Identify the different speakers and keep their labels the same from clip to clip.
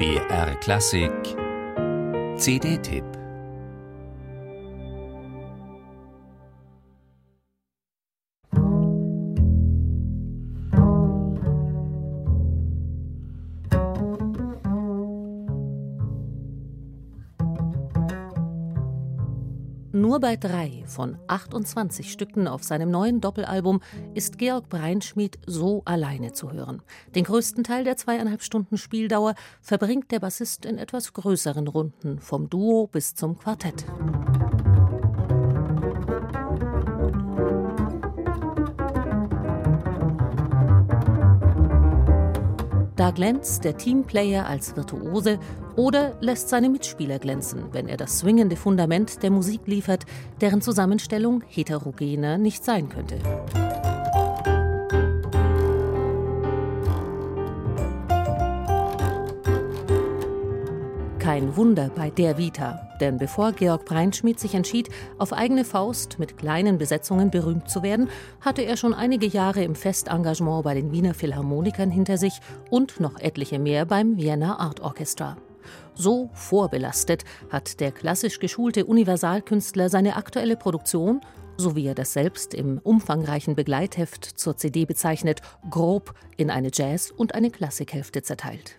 Speaker 1: BR Klassik. CD-Tipp
Speaker 2: Nur bei drei von 28 Stücken auf seinem neuen Doppelalbum ist Georg Breinschmidt so alleine zu hören. Den größten Teil der zweieinhalb Stunden Spieldauer verbringt der Bassist in etwas größeren Runden, vom Duo bis zum Quartett. Da glänzt der Teamplayer als Virtuose oder lässt seine Mitspieler glänzen, wenn er das swingende Fundament der Musik liefert, deren Zusammenstellung heterogener nicht sein könnte. Kein Wunder bei der Vita, denn bevor Georg Breinschmidt sich entschied, auf eigene Faust mit kleinen Besetzungen berühmt zu werden, hatte er schon einige Jahre im Festengagement bei den Wiener Philharmonikern hinter sich und noch etliche mehr beim Vienna Art Orchestra. So vorbelastet hat der klassisch geschulte Universalkünstler seine aktuelle Produktion, so wie er das selbst im umfangreichen Begleitheft zur CD bezeichnet, grob in eine Jazz- und eine Klassikhälfte zerteilt.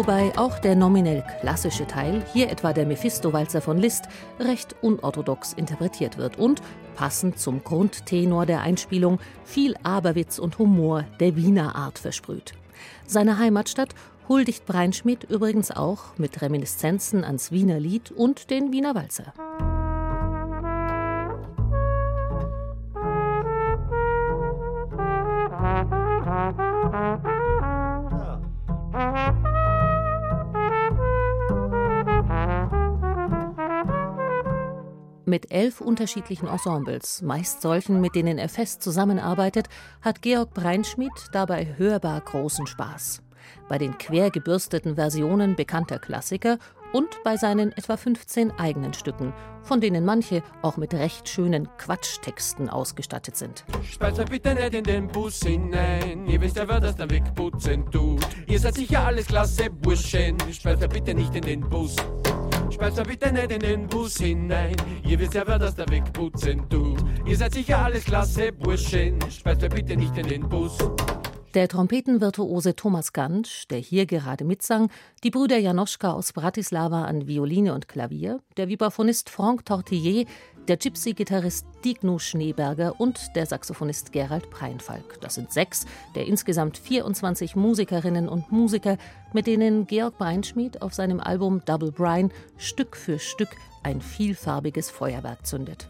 Speaker 2: Wobei auch der nominell klassische Teil, hier etwa der Mephisto-Walzer von Liszt, recht unorthodox interpretiert wird und, passend zum Grundtenor der Einspielung, viel Aberwitz und Humor der Wiener Art versprüht. Seine Heimatstadt huldigt Breinschmidt übrigens auch mit Reminiszenzen ans Wiener Lied und den Wiener Walzer. Mit elf unterschiedlichen Ensembles, meist solchen, mit denen er fest zusammenarbeitet, hat Georg Breinschmidt dabei hörbar großen Spaß. Bei den quergebürsteten Versionen bekannter Klassiker und bei seinen etwa 15 eigenen Stücken, von denen manche auch mit recht schönen Quatschtexten ausgestattet sind.
Speaker 3: Speizer bitte nicht in den Bus hinein, ihr wisst ja, wer das da wegputzen tut. Ihr seid sicher alles klasse Burschen, Speizer bitte nicht in den Bus. Speist bitte nicht in den Bus hinein. Ihr wisst ja, wer das da wegputzen tut. Ihr seid sicher alles klasse Burschen. Speist bitte nicht in den Bus.
Speaker 2: Der Trompetenvirtuose Thomas Gantsch, der hier gerade mitsang, die Brüder Janoschka aus Bratislava an Violine und Klavier, der Vibraphonist Franck Tortillier, der Gypsy-Gitarrist Dignu Schneeberger und der Saxophonist Gerald Preinfalk. Das sind sechs der insgesamt 24 Musikerinnen und Musiker, mit denen Georg Breinschmidt auf seinem Album Double Brine Stück für Stück ein vielfarbiges Feuerwerk zündet.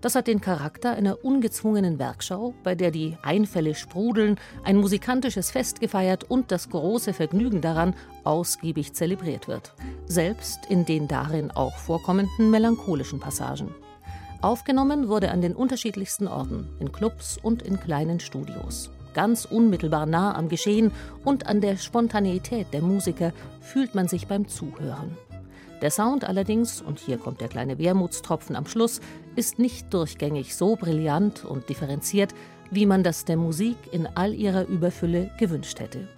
Speaker 2: Das hat den Charakter einer ungezwungenen Werkschau, bei der die Einfälle sprudeln, ein musikantisches Fest gefeiert und das große Vergnügen daran ausgiebig zelebriert wird. Selbst in den darin auch vorkommenden melancholischen Passagen. Aufgenommen wurde an den unterschiedlichsten Orten, in Clubs und in kleinen Studios. Ganz unmittelbar nah am Geschehen und an der Spontaneität der Musiker fühlt man sich beim Zuhören. Der Sound allerdings, und hier kommt der kleine Wermutstropfen am Schluss, ist nicht durchgängig so brillant und differenziert, wie man das der Musik in all ihrer Überfülle gewünscht hätte.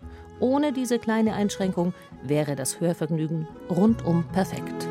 Speaker 2: Ohne diese kleine Einschränkung wäre das Hörvergnügen rundum perfekt.